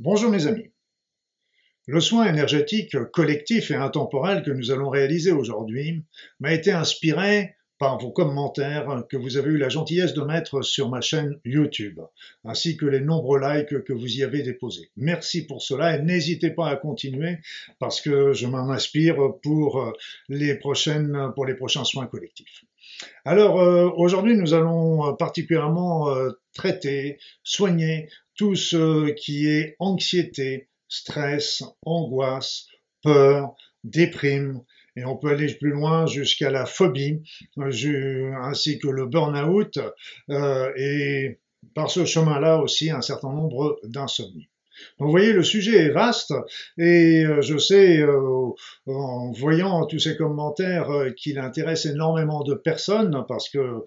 Bonjour mes amis. Le soin énergétique collectif et intemporel que nous allons réaliser aujourd'hui m'a été inspiré par vos commentaires que vous avez eu la gentillesse de mettre sur ma chaîne YouTube, ainsi que les nombreux likes que vous y avez déposés. Merci pour cela et n'hésitez pas à continuer parce que je m'en inspire pour les prochaines, pour les prochains soins collectifs. Alors euh, aujourd'hui, nous allons particulièrement euh, traiter, soigner tout ce qui est anxiété, stress, angoisse, peur, déprime, et on peut aller plus loin jusqu'à la phobie, ainsi que le burn-out, euh, et par ce chemin-là aussi un certain nombre d'insomnies. Donc vous voyez, le sujet est vaste et euh, je sais, euh, en voyant tous ces commentaires, euh, qu'il intéresse énormément de personnes parce que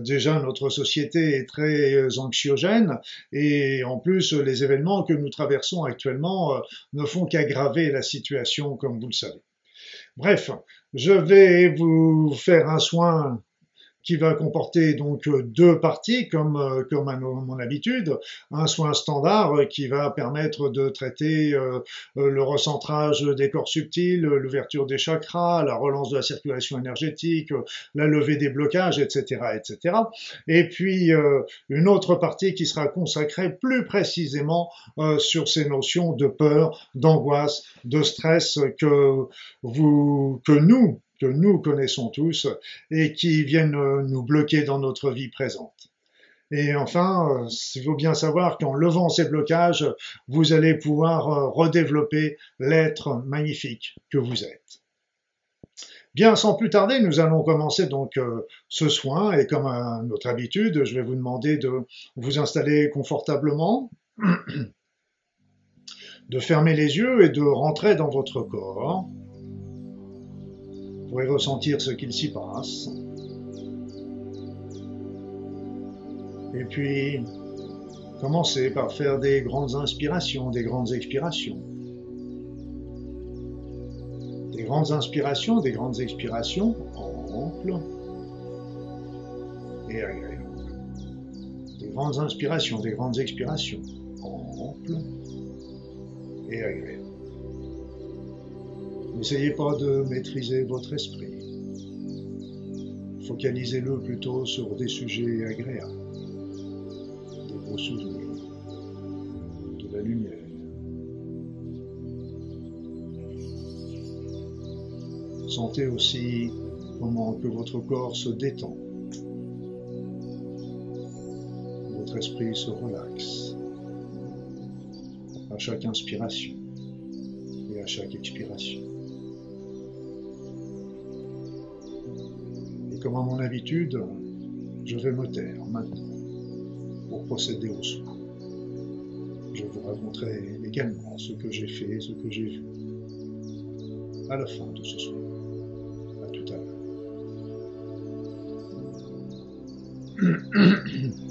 déjà notre société est très anxiogène et en plus les événements que nous traversons actuellement ne font qu'aggraver la situation comme vous le savez. Bref, je vais vous faire un soin qui va comporter donc euh, deux parties comme, euh, comme à mon habitude, un soin standard euh, qui va permettre de traiter le recentrage des corps subtils, l'ouverture des chakras, la relance de la circulation énergétique, la levée des blocages, etc., etc. Et puis une autre partie qui sera consacrée plus précisément sur ces notions de peur, d'angoisse, de stress que vous, que nous, que nous connaissons tous et qui viennent euh, nous bloquer dans notre vie présente. Et enfin, euh, il faut bien savoir qu'en levant ces blocages, vous allez pouvoir euh, redévelopper l'être magnifique que vous êtes. Bien, sans plus tarder, nous allons commencer donc ce soin et comme à notre habitude, je vais vous demander de vous installer confortablement, de fermer les yeux et de rentrer dans votre corps. Vous pourrez ressentir ce qu'il s'y passe. Et puis, commencez par faire des grandes inspirations, des grandes expirations. Des grandes inspirations, des grandes expirations amples et agréables. Des grandes inspirations, des grandes expirations amples et agréables. N'essayez pas de maîtriser votre esprit. Focalisez-le plutôt sur des sujets agréables, des beaux souvenirs, de la lumière. Sentez aussi comment que votre corps se détend. Votre esprit se relaxe à chaque inspiration et à chaque expiration. Comme à mon habitude, je vais me taire maintenant pour procéder au soin. Je vous raconterai également ce que j'ai fait, ce que j'ai vu à la fin de ce soir. À tout à l'heure.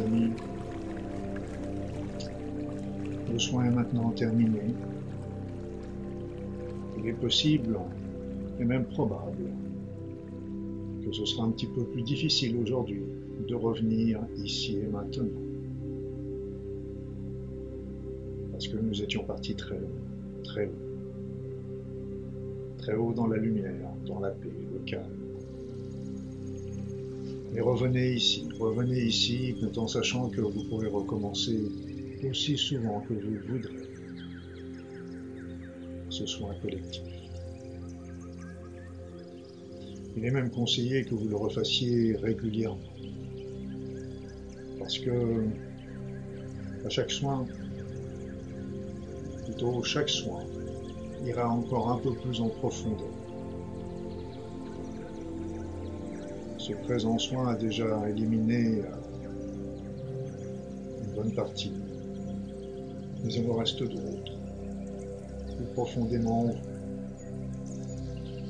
Amis. Le soin est maintenant terminé. Il est possible, et même probable, que ce sera un petit peu plus difficile aujourd'hui de revenir ici et maintenant. Parce que nous étions partis très haut, très haut. Très haut dans la lumière, dans la paix, le calme. Mais revenez ici, revenez ici tout en sachant que vous pourrez recommencer aussi souvent que vous voudrez ce soin collectif. Il est même conseillé que vous le refassiez régulièrement. Parce que à chaque soin, plutôt chaque soin, ira encore un peu plus en profondeur. Ce présent soin a déjà éliminé euh, une bonne partie, mais il en reste d'autres, plus profondément en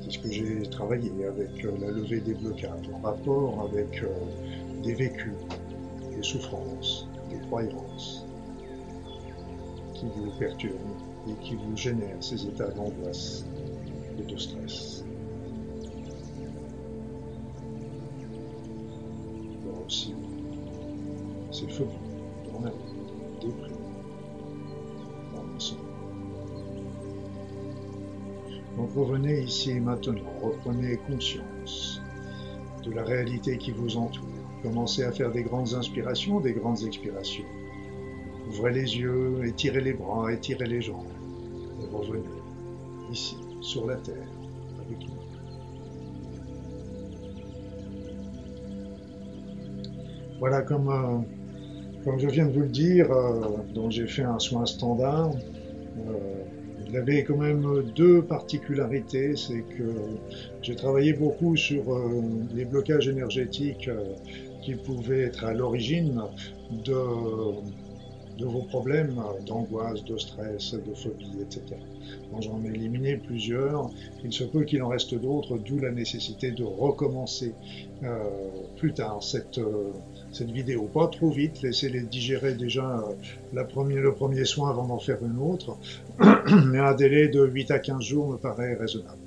C'est ce que j'ai travaillé avec euh, la levée des blocages, en rapport avec euh, des vécus, des souffrances, des croyances qui vous perturbent et qui vous génèrent ces états d'angoisse et de stress. Aussi ces phobies, burn-out, déprime, Donc revenez ici et maintenant, reprenez conscience de la réalité qui vous entoure. Commencez à faire des grandes inspirations, des grandes expirations. Ouvrez les yeux, étirez les bras, étirez les jambes. Et revenez ici, sur la terre, Voilà, comme, euh, comme je viens de vous le dire, euh, donc j'ai fait un soin standard. Euh, il avait quand même deux particularités, c'est que j'ai travaillé beaucoup sur euh, les blocages énergétiques qui pouvaient être à l'origine de, de vos problèmes d'angoisse, de stress, de phobie, etc. J'en ai éliminé plusieurs. Il se peut qu'il en reste d'autres, d'où la nécessité de recommencer euh, plus tard cette, euh, cette vidéo. Pas trop vite, laissez-les digérer déjà euh, la le premier soin avant d'en faire une autre, mais un délai de 8 à 15 jours me paraît raisonnable.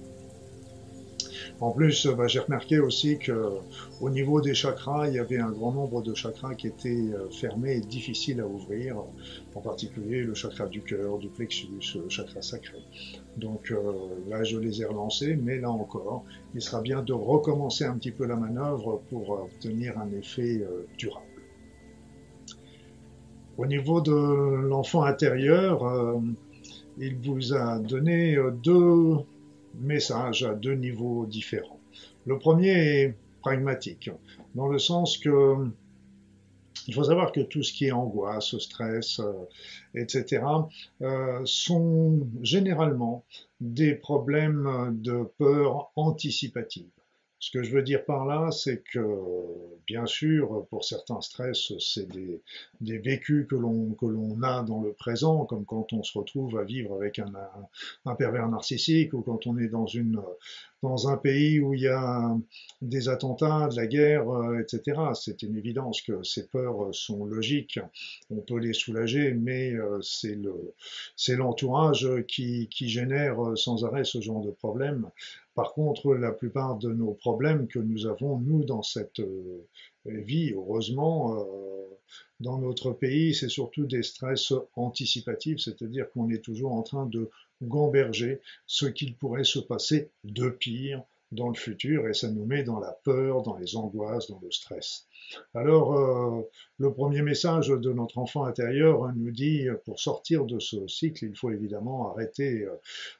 En plus, bah, j'ai remarqué aussi que au niveau des chakras, il y avait un grand nombre de chakras qui étaient euh, fermés et difficiles à ouvrir, en particulier le chakra du cœur, du plexus, le chakra sacré. Donc euh, là, je les ai relancés, mais là encore, il sera bien de recommencer un petit peu la manœuvre pour obtenir un effet euh, durable. Au niveau de l'enfant intérieur, il vous a donné deux message à deux niveaux différents. Le premier est pragmatique, dans le sens que il faut savoir que tout ce qui est angoisse, stress, euh, etc., euh, sont généralement des problèmes de peur anticipative. Ce que je veux dire par là, c'est que, bien sûr, pour certains stress, c'est des, des, vécus que l'on a dans le présent, comme quand on se retrouve à vivre avec un, un, pervers narcissique ou quand on est dans une dans un pays où il y a des attentats, de la guerre, euh, etc. C'est une évidence que ces peurs sont logiques. On peut les soulager, mais euh, c'est le c'est l'entourage qui, qui génère sans arrêt ce genre de problème. Par contre, la plupart de nos problèmes que nous avons, nous, dans cette euh, vie, heureusement, euh, dans notre pays, c'est surtout des stress anticipatifs, c'est-à-dire qu'on est toujours en train de gamberger ce qu'il pourrait se passer de pire dans le futur et ça nous met dans la peur, dans les angoisses, dans le stress. Alors, euh, le premier message de notre enfant intérieur nous dit, pour sortir de ce cycle, il faut évidemment arrêter euh,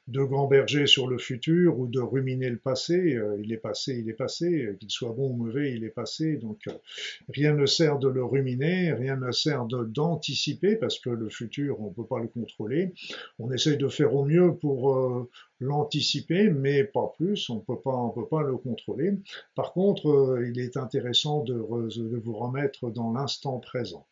de gamberger sur le futur ou de ruminer le passé. Euh, il est passé, il est passé, qu'il soit bon ou mauvais, il est passé. Donc, rien ne sert de le ruminer, rien ne sert d'anticiper, parce que le futur, on ne peut pas le contrôler. On essaye de faire au mieux pour l'anticiper, mais pas plus, on peut pas, on peut pas le contrôler. Par contre, il est intéressant de de vous remettre dans l'instant présent,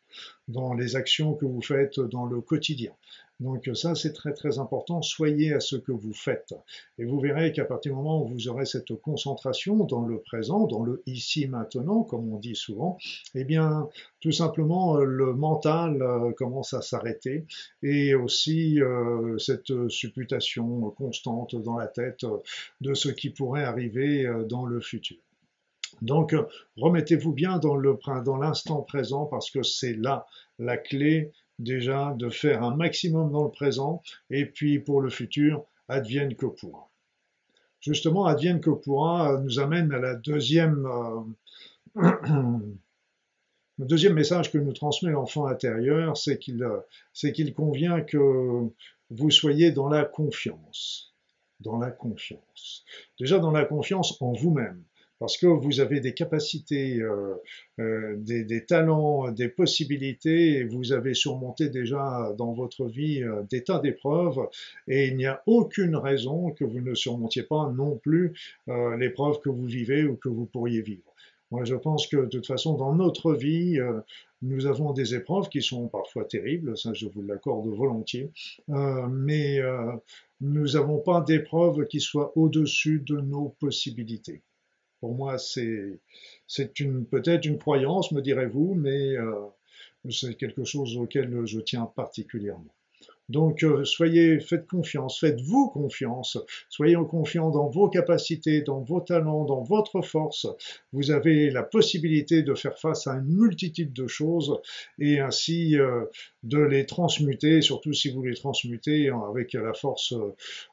dans les actions que vous faites dans le quotidien. Donc ça, c'est très très important. Soyez à ce que vous faites. Et vous verrez qu'à partir du moment où vous aurez cette concentration dans le présent, dans le ici maintenant, comme on dit souvent, eh bien, tout simplement, euh, le mental euh, commence à s'arrêter et aussi euh, cette supputation constante dans la tête de ce qui pourrait arriver dans le futur. Donc, remettez-vous bien dans l'instant présent parce que c'est là la clé déjà de faire un maximum dans le présent, et puis pour le futur, advienne que pourra. Justement, advienne que pourra nous amène à la deuxième, euh, le deuxième message que nous transmet l'enfant intérieur, c'est qu'il, c'est qu'il convient que vous soyez dans la confiance. Dans la confiance. Déjà dans la confiance en vous-même parce que vous avez des capacités, euh, euh, des, talents, des possibilités, et vous avez surmonté déjà dans votre vie euh, des tas d'épreuves, et il n'y a aucune raison que vous ne surmontiez pas non plus l'épreuve que vous vivez ou que vous pourriez vivre. Moi, je pense que de toute façon, dans notre vie, nous avons des épreuves qui sont parfois terribles, ça je vous l'accorde volontiers, mais nous n'avons pas d'épreuves qui soient au-dessus de nos possibilités. Pour moi, c'est peut-être une croyance, me direz-vous, mais euh, c'est quelque chose auquel je tiens particulièrement. Donc euh, soyez, faites confiance, faites-vous confiance, soyez confiants dans vos capacités, dans vos talents, dans votre force. Vous avez la possibilité de faire face à une multitude de choses et ainsi euh, de les transmuter, surtout si vous les transmutez avec la force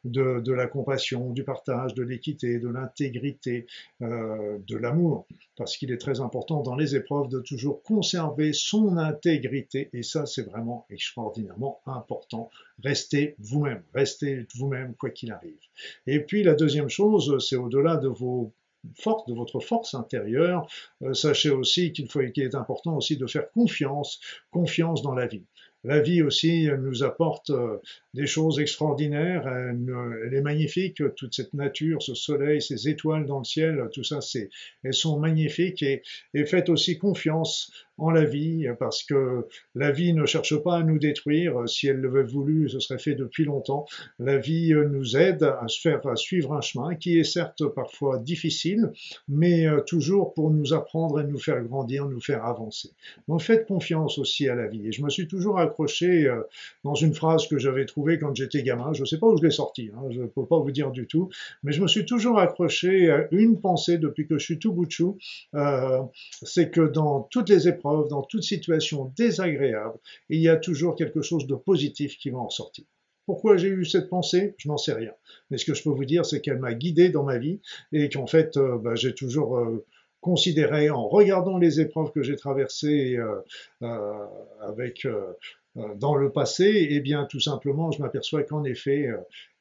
de, la compassion, du partage, de l'équité, de l'intégrité, euh, de l'amour, parce qu'il est très important dans les épreuves de toujours conserver son intégrité. Et ça c'est vraiment extraordinairement important restez vous-même, restez vous-même quoi qu'il arrive. Et puis la deuxième chose, c'est au-delà de vos forces, de votre force intérieure, euh, sachez aussi qu'il faut, qu'il est important aussi de faire confiance, confiance dans la vie. La vie aussi nous apporte euh, des choses extraordinaires, elle, est magnifique, toute cette nature, ce soleil, ces étoiles dans le ciel, tout ça, c'est, elles sont magnifiques et, et faites aussi confiance en la vie, parce que la vie ne cherche pas à nous détruire. Si elle l'avait voulu, ce serait fait depuis longtemps. La vie nous aide à se faire à suivre un chemin qui est certes parfois difficile, mais euh, toujours pour nous apprendre et nous faire grandir, nous faire avancer. Donc faites confiance aussi à la vie. Et je me suis toujours accroché euh, dans une phrase que j'avais trouvée quand j'étais gamin. Je ne sais pas où je l'ai sortie, hein, je ne peux pas vous dire du tout, mais je me suis toujours accroché à une pensée depuis que je suis tout bout de chou. Euh, c'est que dans toutes les épreuves dans toute situation désagréable, il y a toujours quelque chose de positif qui va en sortir. Pourquoi j'ai eu cette pensée? Je n'en sais rien. Mais ce que je peux vous dire, c'est qu'elle m'a guidé dans ma vie et qu'en fait, euh, bah, j'ai toujours euh, considéré, en regardant les épreuves que j'ai traversées euh, dans le passé, eh bien tout simplement, je m'aperçois qu'en effet,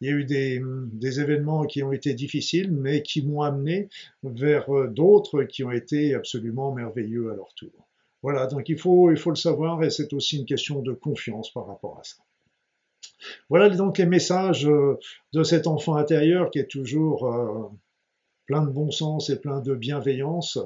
il y a eu des, événements qui ont été difficiles, mais qui m'ont amené vers d'autres qui ont été absolument merveilleux à leur tour. Voilà, donc il faut, il faut le savoir et c'est aussi une question de confiance par rapport à ça. Voilà donc les messages euh, de cet enfant intérieur qui est toujours euh, plein de bon sens et plein de bienveillance.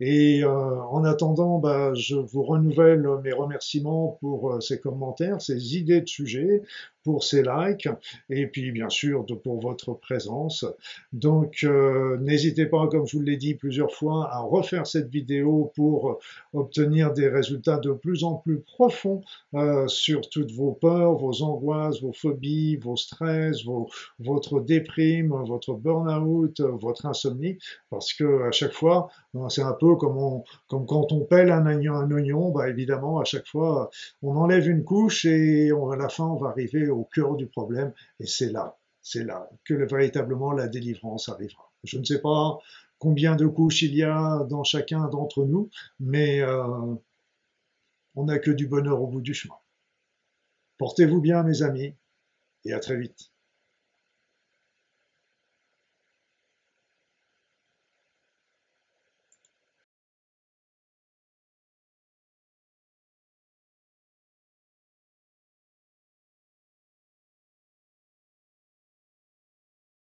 Et euh, en attendant, bah, je vous renouvelle mes remerciements pour ces commentaires, ces idées de sujets, pour ces likes et puis bien sûr de, pour votre présence. Donc euh, n'hésitez pas, comme je vous l'ai dit plusieurs fois, à refaire cette vidéo pour obtenir des résultats de plus en plus profonds euh, sur toutes vos peurs, vos angoisses, vos phobies, vos stress, vos, votre déprime, votre burn-out, votre insomnie, parce que à chaque fois, c'est un peu comme, comme quand on pèle un oignon, bah évidemment à chaque fois on enlève une couche et à la fin on va arriver au cœur du problème, et c'est là, c'est là que véritablement la délivrance arrivera. Je ne sais pas combien de couches il y a dans chacun d'entre nous, mais euh, on n'a que du bonheur au bout du chemin. Portez-vous bien, mes amis, et à très vite.